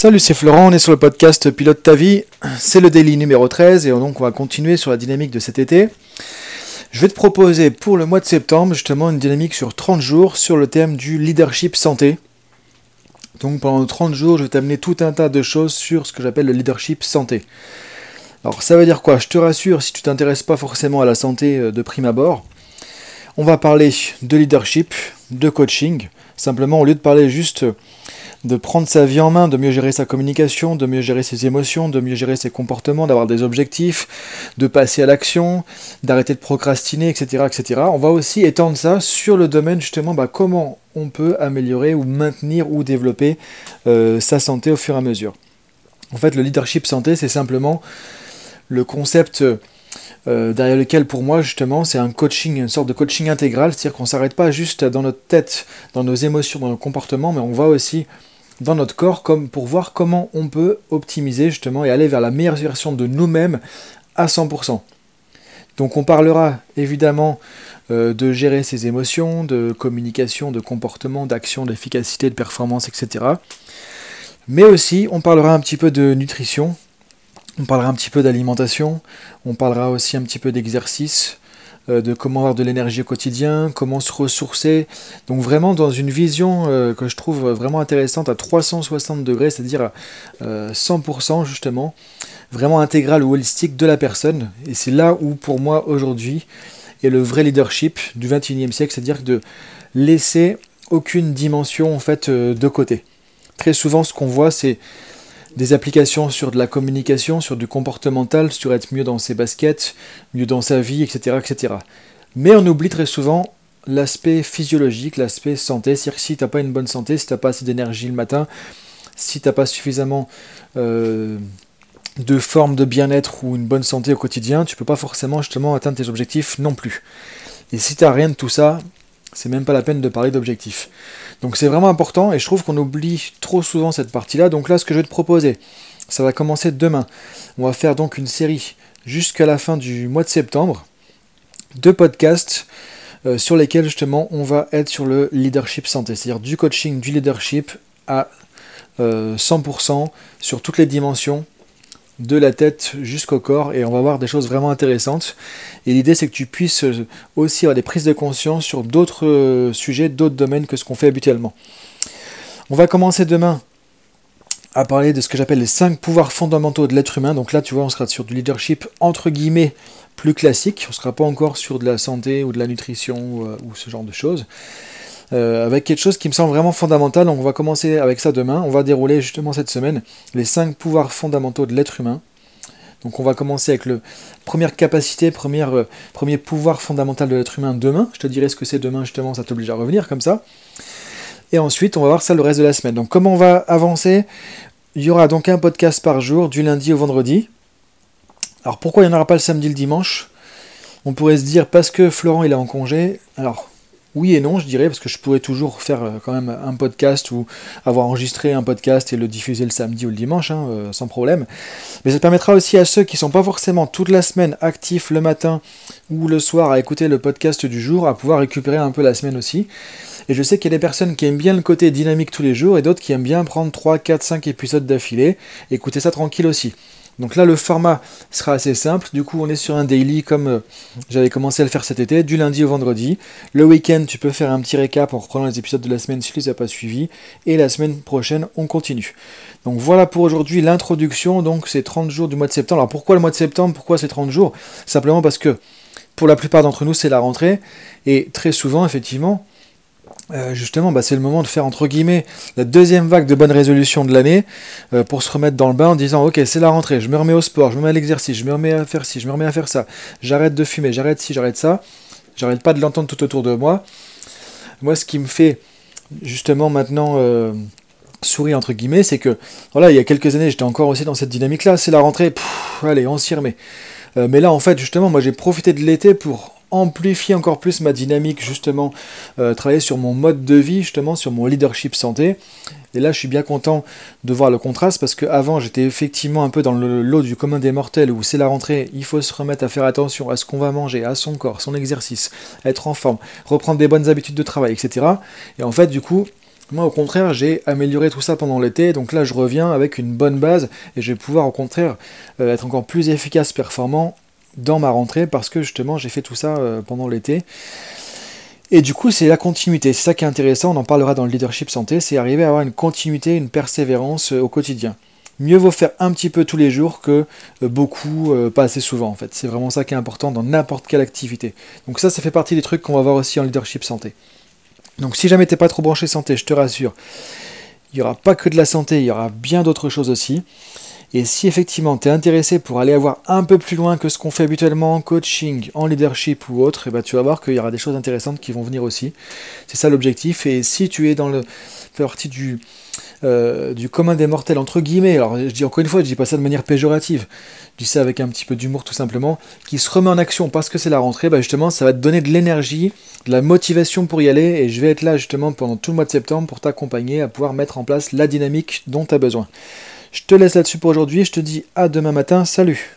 Salut, c'est Florent, on est sur le podcast Pilote ta vie. C'est le daily numéro 13 et donc on va continuer sur la dynamique de cet été. Je vais te proposer pour le mois de septembre justement une dynamique sur 30 jours sur le thème du leadership santé. Donc pendant 30 jours, je vais t'amener tout un tas de choses sur ce que j'appelle le leadership santé. Alors ça veut dire quoi? Je te rassure, si tu t'intéresses pas forcément à la santé euh, de prime abord, on va parler de leadership, de coaching. Simplement, au lieu de parler juste de prendre sa vie en main, de mieux gérer sa communication, de mieux gérer ses émotions, de mieux gérer ses comportements, d'avoir des objectifs, de passer à l'action, d'arrêter de procrastiner, etc., etc. On va aussi étendre ça sur le domaine justement bah, comment on peut améliorer ou maintenir ou développer euh, sa santé au fur et à mesure. En fait, le leadership santé, c'est simplement le concept euh, derrière lequel pour moi justement c'est un coaching, une sorte de coaching intégral, c'est-à-dire qu'on ne s'arrête pas juste dans notre tête, dans nos émotions, dans nos comportements, mais on va aussi dans notre corps comme pour voir comment on peut optimiser justement et aller vers la meilleure version de nous-mêmes à 100%. Donc on parlera évidemment euh, de gérer ses émotions, de communication, de comportement, d'action, d'efficacité, de performance, etc. Mais aussi on parlera un petit peu de nutrition, on parlera un petit peu d'alimentation, on parlera aussi un petit peu d'exercice, euh, de comment avoir de l'énergie au quotidien, comment se ressourcer. Donc vraiment dans une vision euh, que je trouve vraiment intéressante à 360 degrés, c'est-à-dire à 100% euh, justement, vraiment intégrale ou holistique de la personne. Et c'est là où pour moi aujourd'hui est le vrai leadership du 21e siècle, c'est-à-dire de laisser aucune dimension en fait de côté. Très souvent ce qu'on voit c'est des applications sur de la communication, sur du comportemental, sur être mieux dans ses baskets, mieux dans sa vie, etc. etc. Mais on oublie très souvent l'aspect physiologique, l'aspect santé. C'est-à-dire que si tu n'as pas une bonne santé, si tu n'as pas assez d'énergie le matin, si tu n'as pas suffisamment euh, de forme de bien-être ou une bonne santé au quotidien, tu peux pas forcément justement atteindre tes objectifs non plus. Et si tu n'as rien de tout ça, c'est même pas la peine de parler d'objectifs. Donc c'est vraiment important et je trouve qu'on oublie trop souvent cette partie-là. Donc là, ce que je vais te proposer, ça va commencer demain. On va faire donc une série jusqu'à la fin du mois de septembre de podcasts euh, sur lesquels justement on va être sur le leadership santé, c'est-à-dire du coaching, du leadership à 100% euh, sur toutes les dimensions de la tête jusqu'au corps et on va voir des choses vraiment intéressantes. Et l'idée c'est que tu puisses aussi avoir des prises de conscience sur d'autres euh, sujets, d'autres domaines que ce qu'on fait habituellement. On va commencer demain à parler de ce que j'appelle les 5 pouvoirs fondamentaux de l'être humain. Donc là tu vois on sera sur du leadership entre guillemets plus classique, on ne sera pas encore sur de la santé ou de la nutrition ou, euh, ou ce genre de choses. Euh, avec quelque chose qui me semble vraiment fondamental. Donc on va commencer avec ça demain. On va dérouler justement cette semaine les 5 pouvoirs fondamentaux de l'être humain. Donc on va commencer avec le première capacité, première, euh, premier pouvoir fondamental de l'être humain demain. Je te dirai ce que c'est demain justement, ça t'oblige à revenir comme ça. Et ensuite on va voir ça le reste de la semaine. Donc comment on va avancer? Il y aura donc un podcast par jour du lundi au vendredi. Alors pourquoi il n'y en aura pas le samedi le dimanche? On pourrait se dire parce que Florent il est en congé. Alors oui et non, je dirais, parce que je pourrais toujours faire euh, quand même un podcast ou avoir enregistré un podcast et le diffuser le samedi ou le dimanche, hein, euh, sans problème. Mais ça permettra aussi à ceux qui ne sont pas forcément toute la semaine actifs le matin ou le soir à écouter le podcast du jour, à pouvoir récupérer un peu la semaine aussi. Et je sais qu'il y a des personnes qui aiment bien le côté dynamique tous les jours et d'autres qui aiment bien prendre 3, 4, 5 épisodes d'affilée, écouter ça tranquille aussi. Donc là, le format sera assez simple. Du coup, on est sur un daily comme euh, j'avais commencé à le faire cet été, du lundi au vendredi. Le week-end, tu peux faire un petit récap en reprenant les épisodes de la semaine si tu les as pas suivis. Et la semaine prochaine, on continue. Donc voilà pour aujourd'hui l'introduction. Donc c'est 30 jours du mois de septembre. Alors pourquoi le mois de septembre? Pourquoi c'est 30 jours? Simplement parce que pour la plupart d'entre nous, c'est la rentrée. Et très souvent, effectivement, euh, justement, bah, c'est le moment de faire entre guillemets la deuxième vague de bonnes résolutions de l'année euh, pour se remettre dans le bain en disant ok c'est la rentrée, je me remets au sport, je me remets à l'exercice, je me remets à faire ci, je me remets à faire ça, j'arrête de fumer, j'arrête ci, j'arrête ça, j'arrête pas de l'entendre tout autour de moi. Moi ce qui me fait justement maintenant euh, sourire entre guillemets, c'est que voilà il y a quelques années j'étais encore aussi dans cette dynamique là, c'est la rentrée, allez on s'y remet. mais là en fait justement moi j'ai profité de l'été pour amplifier encore plus ma dynamique, justement, euh, travailler sur mon mode de vie, justement, sur mon leadership santé. Et là, je suis bien content de voir le contraste parce qu'avant, j'étais effectivement un peu dans le lot du commun des mortels où c'est la rentrée, il faut se remettre à faire attention à ce qu'on va manger, à son corps, son exercice, être en forme, reprendre des bonnes habitudes de travail, etc. Et en fait, du coup, Moi, au contraire, j'ai amélioré tout ça pendant l'été, donc là, je reviens avec une bonne base et je vais pouvoir, au contraire, euh, être encore plus efficace, performant dans ma rentrée parce que justement, j'ai fait tout ça euh, pendant l'été. Et du coup, c'est la continuité. C'est ça qui est intéressant, on en parlera dans le leadership santé, c'est arriver à avoir une continuité, une persévérance euh, au quotidien. Mieux vaut faire un petit peu tous les jours que beaucoup, pas assez souvent en fait. C'est vraiment ça qui est important dans n'importe quelle activité. Donc ça, ça fait partie des trucs qu'on va voir aussi en leadership santé. Donc si jamais t'es pas trop branché santé, je te rassure, il n'y aura pas que de la santé, il y aura bien d'autres choses aussi. Et si effectivement tu es intéressé pour aller avoir un peu plus loin que ce qu'on fait habituellement en coaching, en leadership ou autre, et eh ben, tu vas voir qu'il y aura des choses intéressantes qui vont venir aussi. C'est ça l'objectif. Et si tu es dans le partie du, euh, du commun des mortels, entre guillemets, alors je dis encore une fois, je dis pas ça de manière péjorative, je dis ça avec un petit peu d'humour tout simplement, qui se remet en action parce que c'est la rentrée, bah justement ça va te donner de l'énergie, de la motivation pour y aller, et je vais être là justement pendant tout le mois de septembre pour t'accompagner à pouvoir mettre en place la dynamique dont tu as besoin. Je te laisse là-dessus pour aujourd'hui, je te dis à demain matin, salut